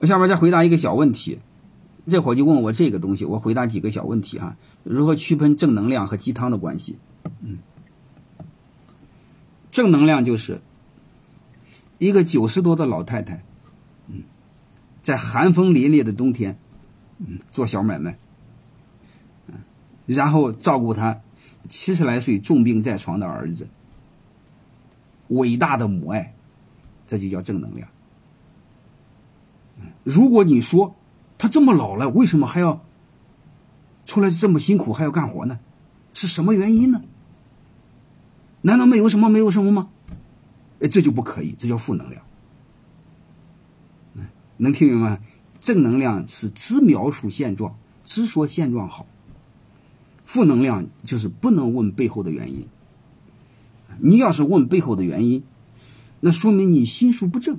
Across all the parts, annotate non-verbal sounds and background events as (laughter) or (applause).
我下面再回答一个小问题，这伙计问我这个东西，我回答几个小问题啊，如何区分正能量和鸡汤的关系？嗯，正能量就是一个九十多的老太太，嗯，在寒风凛冽的冬天，嗯，做小买卖，嗯，然后照顾他七十来岁重病在床的儿子，伟大的母爱，这就叫正能量。如果你说他这么老了，为什么还要出来这么辛苦还要干活呢？是什么原因呢？难道没有什么没有什么吗？哎，这就不可以，这叫负能量。能听明白？正能量是只描述现状，只说现状好；负能量就是不能问背后的原因。你要是问背后的原因，那说明你心术不正。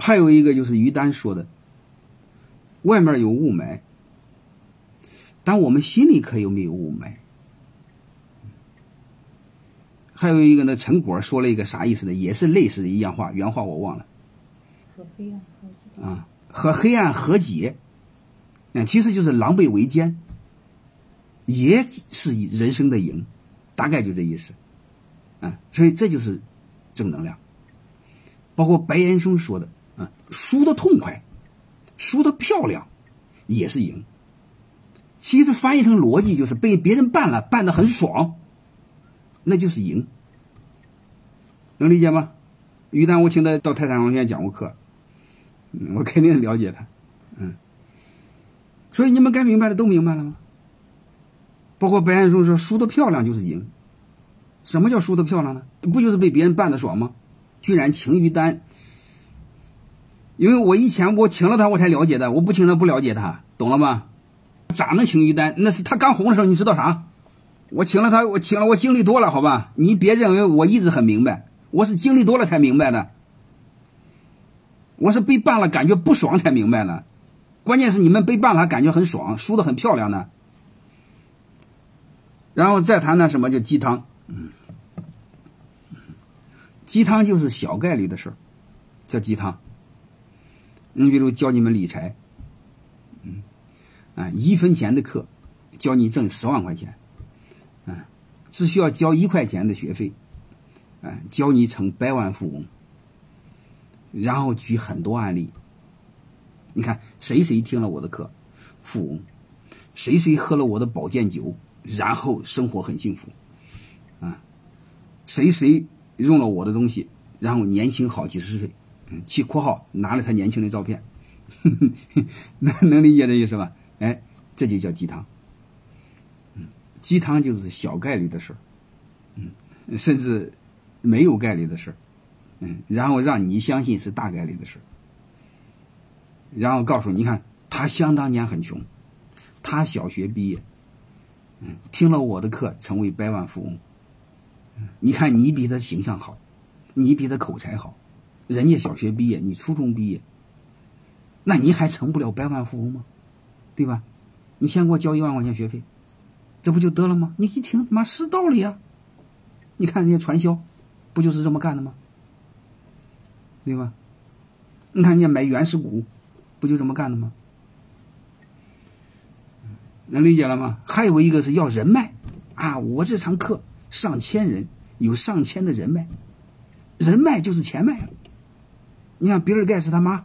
还有一个就是于丹说的，外面有雾霾，但我们心里可有没有雾霾？还有一个呢，陈果说了一个啥意思呢？也是类似的一样话，原话我忘了。和黑暗和解啊，和黑暗和解，嗯，其实就是狼狈为奸，也是人生的赢，大概就这意思，啊，所以这就是正能量。包括白岩松说的。输的痛快，输的漂亮，也是赢。其实翻译成逻辑就是被别人办了，办的很爽，那就是赢。能理解吗？于丹，我请他到泰山商学院讲过课，我肯定了解他。嗯，所以你们该明白的都明白了吗？包括白岩松说输的漂亮就是赢。什么叫输的漂亮呢？不就是被别人办的爽吗？居然请于丹。因为我以前我请了他，我才了解的。我不请他，不了解他，懂了吗？咋能请于丹？那是他刚红的时候，你知道啥？我请了他，我请了，我经历多了，好吧？你别认为我一直很明白，我是经历多了才明白的。我是被办了，感觉不爽才明白的。关键是你们被办了，感觉很爽，输的很漂亮呢。然后再谈谈什么叫鸡汤？鸡汤就是小概率的事儿，叫鸡汤。你比如教你们理财，嗯，啊，一分钱的课，教你挣十万块钱，啊，只需要交一块钱的学费，啊，教你成百万富翁。然后举很多案例，你看谁谁听了我的课，富翁，谁谁喝了我的保健酒，然后生活很幸福，啊，谁谁用了我的东西，然后年轻好几十岁。去括号拿了他年轻的照片，能 (laughs) 能理解这意思吧？哎，这就叫鸡汤。嗯，鸡汤就是小概率的事儿，嗯，甚至没有概率的事儿，嗯，然后让你相信是大概率的事儿，然后告诉你看他想当年很穷，他小学毕业，嗯，听了我的课成为百万富翁，你看你比他形象好，你比他口才好。人家小学毕业，你初中毕业，那你还成不了百万富翁吗？对吧？你先给我交一万块钱学费，这不就得了吗？你一听，妈是道理啊！你看人家传销，不就是这么干的吗？对吧？你看人家买原始股，不就这么干的吗？能理解了吗？还有一个是要人脉啊！我这堂课上千人，有上千的人脉，人脉就是钱脉。你看，比尔盖茨他妈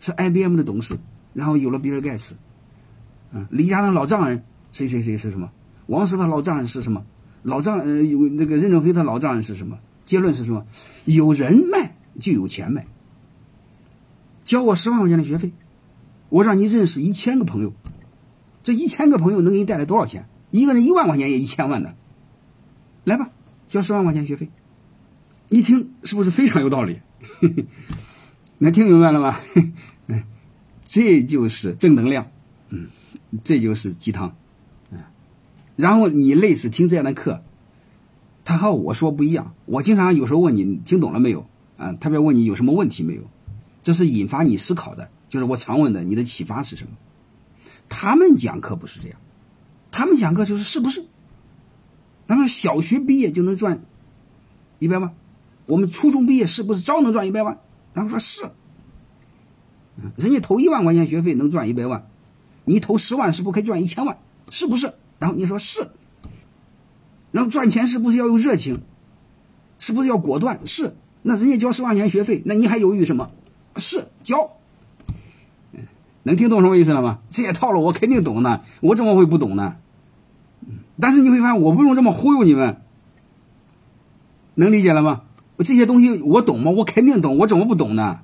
是 IBM 的董事，然后有了比尔盖茨。嗯，李嘉诚老丈人谁谁谁是什么？王石他老丈人是什么？老丈呃有那个任正非他老丈人是什么？结论是什么？有人脉就有钱脉。交我十万块钱的学费，我让你认识一千个朋友，这一千个朋友能给你带来多少钱？一个人一万块钱也一千万呢。来吧，交十万块钱学费，一听是不是非常有道理？能听明白了吗？(laughs) 这就是正能量，嗯，这就是鸡汤，嗯，然后你类似听这样的课，他和我说不一样。我经常有时候问你听懂了没有啊？特别问你有什么问题没有？这是引发你思考的，就是我常问的，你的启发是什么？他们讲课不是这样，他们讲课就是是不是？他们小学毕业就能赚一百万，我们初中毕业是不是照能赚一百万？然后说是，人家投一万块钱学费能赚一百万，你投十万是不可以赚一千万？是不是？然后你说是，然后赚钱是不是要有热情？是不是要果断？是。那人家交十万块钱学费，那你还犹豫什么？是交。能听懂什么意思了吗？这些套路我肯定懂呢，我怎么会不懂呢？但是你会发现，我不用这么忽悠你们，能理解了吗？这些东西我懂吗？我肯定懂，我怎么不懂呢？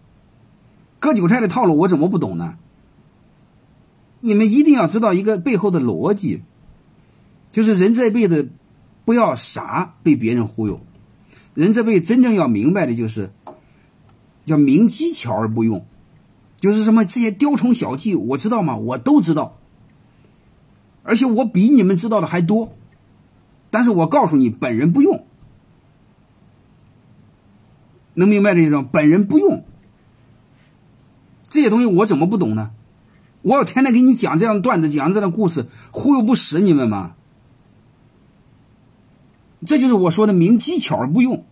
割韭菜的套路我怎么不懂呢？你们一定要知道一个背后的逻辑，就是人这辈子不要傻被别人忽悠，人这辈子真正要明白的就是叫明机巧而不用。就是什么这些雕虫小技，我知道吗？我都知道，而且我比你们知道的还多。但是我告诉你，本人不用，能明白这意思吗？本人不用这些东西，我怎么不懂呢？我要天天给你讲这样的段子，讲这样的故事，忽悠不死你们吗？这就是我说的明技巧而不用。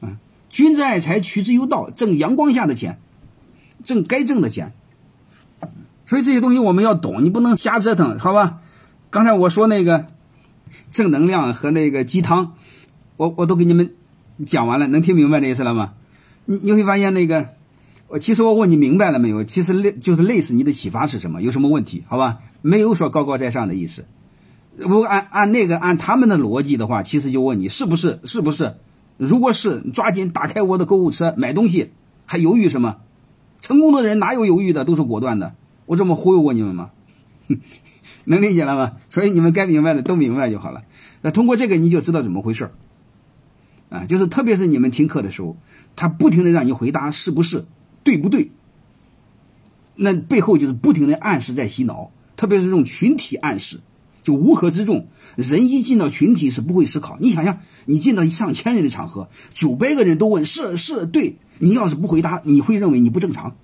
啊，君子爱财，取之有道，挣阳光下的钱。挣该挣的钱，所以这些东西我们要懂，你不能瞎折腾，好吧？刚才我说那个正能量和那个鸡汤，我我都给你们讲完了，能听明白这意思了吗？你你会发现那个，我其实我问你明白了没有？其实类就是类似你的启发是什么？有什么问题？好吧？没有说高高在上的意思。如果按按那个按他们的逻辑的话，其实就问你是不是是不是？如果是，抓紧打开我的购物车买东西，还犹豫什么？成功的人哪有犹豫的，都是果断的。我这么忽悠过你们吗？(laughs) 能理解了吗？所以你们该明白的都明白就好了。那通过这个你就知道怎么回事啊，就是特别是你们听课的时候，他不停的让你回答是不是对不对，那背后就是不停的暗示在洗脑，特别是这种群体暗示，就乌合之众。人一进到群体是不会思考。你想想，你进到上千人的场合，九百个人都问是是对。你要是不回答，你会认为你不正常，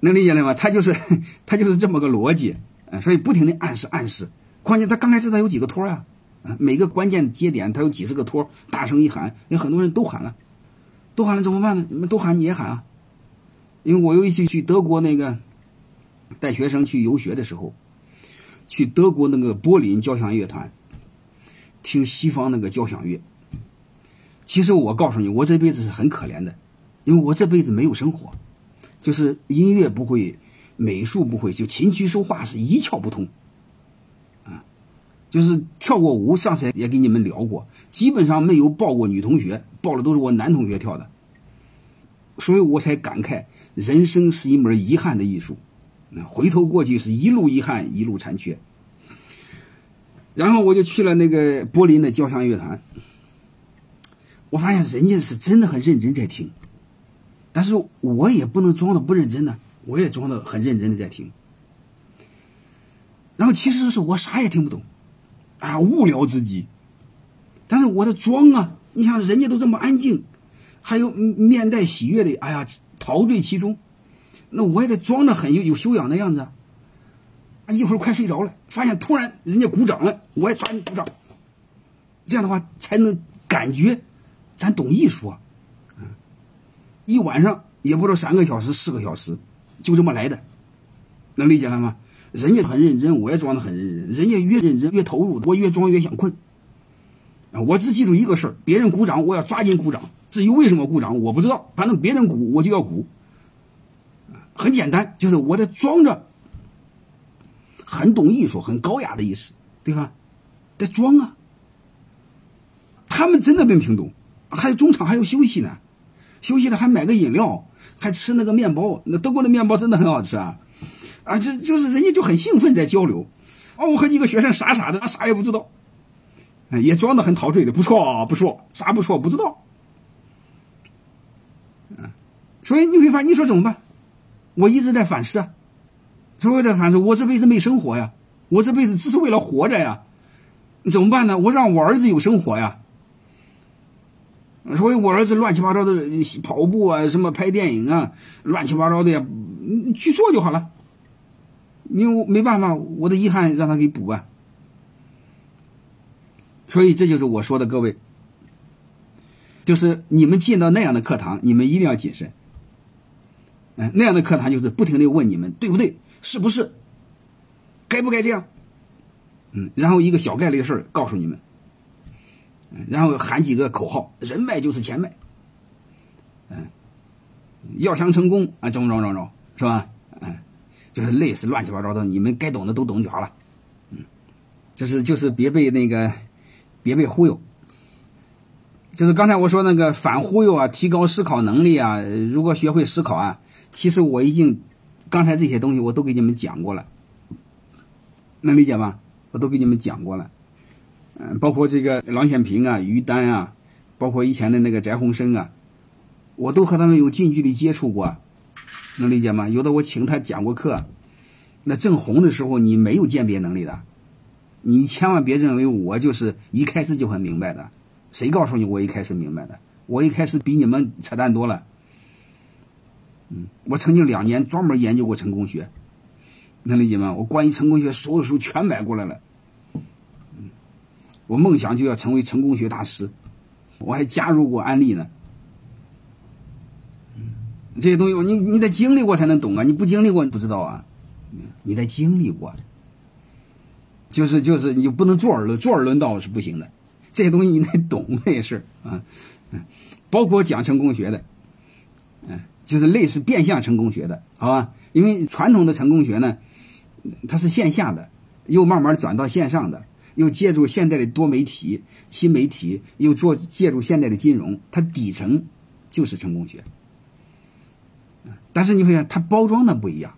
能理解了吗？他就是 (laughs) 他就是这么个逻辑，所以不停的暗示暗示。关键他刚开始他有几个托啊每个关键节点他有几十个托，大声一喊，有很多人都喊了，都喊了怎么办呢？你们都喊你也喊啊，因为我有一次去德国那个带学生去游学的时候，去德国那个柏林交响乐团听西方那个交响乐。其实我告诉你，我这辈子是很可怜的，因为我这辈子没有生活，就是音乐不会，美术不会，就琴棋书画是一窍不通，就是跳过舞，上次也给你们聊过，基本上没有抱过女同学，抱的都是我男同学跳的，所以我才感慨，人生是一门遗憾的艺术，那回头过去是一路遗憾，一路残缺。然后我就去了那个柏林的交响乐团。我发现人家是真的很认真在听，但是我也不能装的不认真呢，我也装的很认真的在听。然后其实是我啥也听不懂，啊，无聊之极。但是我的装啊，你想人家都这么安静，还有面带喜悦的，哎呀，陶醉其中，那我也得装的很有有修养的样子。啊，一会儿快睡着了，发现突然人家鼓掌了，我也抓紧鼓掌，这样的话才能感觉。咱懂艺术，嗯，一晚上也不知道三个小时、四个小时，就这么来的，能理解了吗？人家很认真，我也装的很认真。人家越认真越投入，我越装越想困。啊，我只记住一个事儿：别人鼓掌，我要抓紧鼓掌。至于为什么鼓掌，我不知道，反正别人鼓，我就要鼓。很简单，就是我在装着很懂艺术、很高雅的意思，对吧？在装啊，他们真的能听懂。还有中场还有休息呢，休息了还买个饮料，还吃那个面包。那德国的面包真的很好吃啊！啊，这就是人家就很兴奋在交流。哦，我和一个学生傻傻的，啥也不知道，也装的很陶醉的，不错啊不错，啥不错不知道。所以你会发现，你说怎么办？我一直在反思啊，所以在反思，我这辈子没生活呀，我这辈子只是为了活着呀，怎么办呢？我让我儿子有生活呀。所以我儿子乱七八糟的跑步啊，什么拍电影啊，乱七八糟的呀，去做就好了。因为我没办法，我的遗憾让他给补啊。所以这就是我说的，各位，就是你们进到那样的课堂，你们一定要谨慎。嗯，那样的课堂就是不停的问你们对不对，是不是，该不该这样？嗯，然后一个小概率的事儿告诉你们，然后喊几个口号，人脉就是钱脉，嗯，要想成功啊，怎么着怎么着，是吧？嗯，就是类似乱七八糟的，你们该懂的都懂就好了。嗯，就是就是别被那个别被忽悠。就是刚才我说那个反忽悠啊，提高思考能力啊，如果学会思考啊。其实我已经，刚才这些东西我都给你们讲过了，能理解吗？我都给你们讲过了，嗯，包括这个郎咸平啊、于丹啊，包括以前的那个翟鸿生啊，我都和他们有近距离接触过，能理解吗？有的我请他讲过课，那正红的时候你没有鉴别能力的，你千万别认为我就是一开始就很明白的，谁告诉你我一开始明白的？我一开始比你们扯淡多了。嗯，我曾经两年专门研究过成功学，能理解吗？我关于成功学所有书全买过来了。嗯，我梦想就要成为成功学大师，我还加入过安利呢。这些东西你你得经历过才能懂啊，你不经历过你不知道啊。你得经历过，就是就是你不能坐而论坐而论道是不行的，这些东西你得懂那些事儿啊。嗯，包括讲成功学的，嗯。就是类似变相成功学的，好吧？因为传统的成功学呢，它是线下的，又慢慢转到线上的，又借助现代的多媒体、新媒体，又做借助现代的金融，它底层就是成功学。但是你会看它包装的不一样，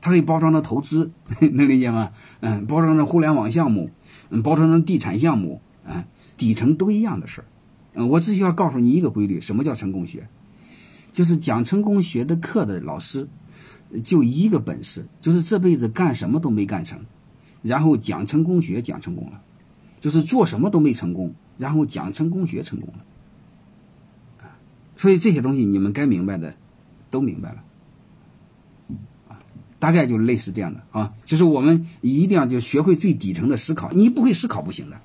它可以包装的投资，(laughs) 能理解吗？嗯，包装成互联网项目，嗯，包装成地产项目，嗯，底层都一样的事儿。嗯，我只需要告诉你一个规律：什么叫成功学？就是讲成功学的课的老师，就一个本事，就是这辈子干什么都没干成，然后讲成功学讲成功了，就是做什么都没成功，然后讲成功学成功了。所以这些东西你们该明白的都明白了，大概就类似这样的啊，就是我们一定要就学会最底层的思考，你不会思考不行的，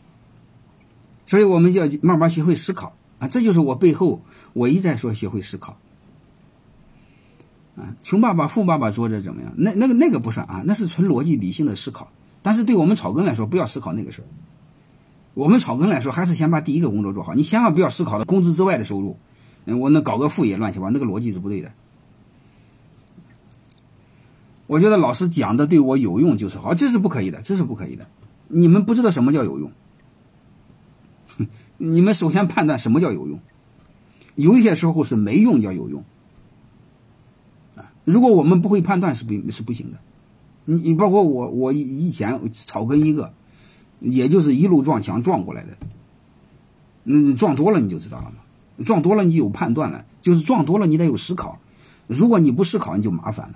所以我们要慢慢学会思考啊，这就是我背后我一再说学会思考。啊，穷爸爸、富爸爸说着怎么样？那那个那个不算啊，那是纯逻辑理性的思考。但是对我们草根来说，不要思考那个事儿。我们草根来说，还是先把第一个工作做好。你千万不要思考到工资之外的收入。嗯，我能搞个副业乱七八，那个逻辑是不对的。我觉得老师讲的对我有用就是好，这是不可以的，这是不可以的。你们不知道什么叫有用，(laughs) 你们首先判断什么叫有用。有一些时候是没用叫有用。如果我们不会判断，是不，是不行的。你你包括我，我以前草根一个，也就是一路撞墙撞过来的。那撞多了你就知道了嘛，撞多了你有判断了，就是撞多了你得有思考。如果你不思考，你就麻烦了。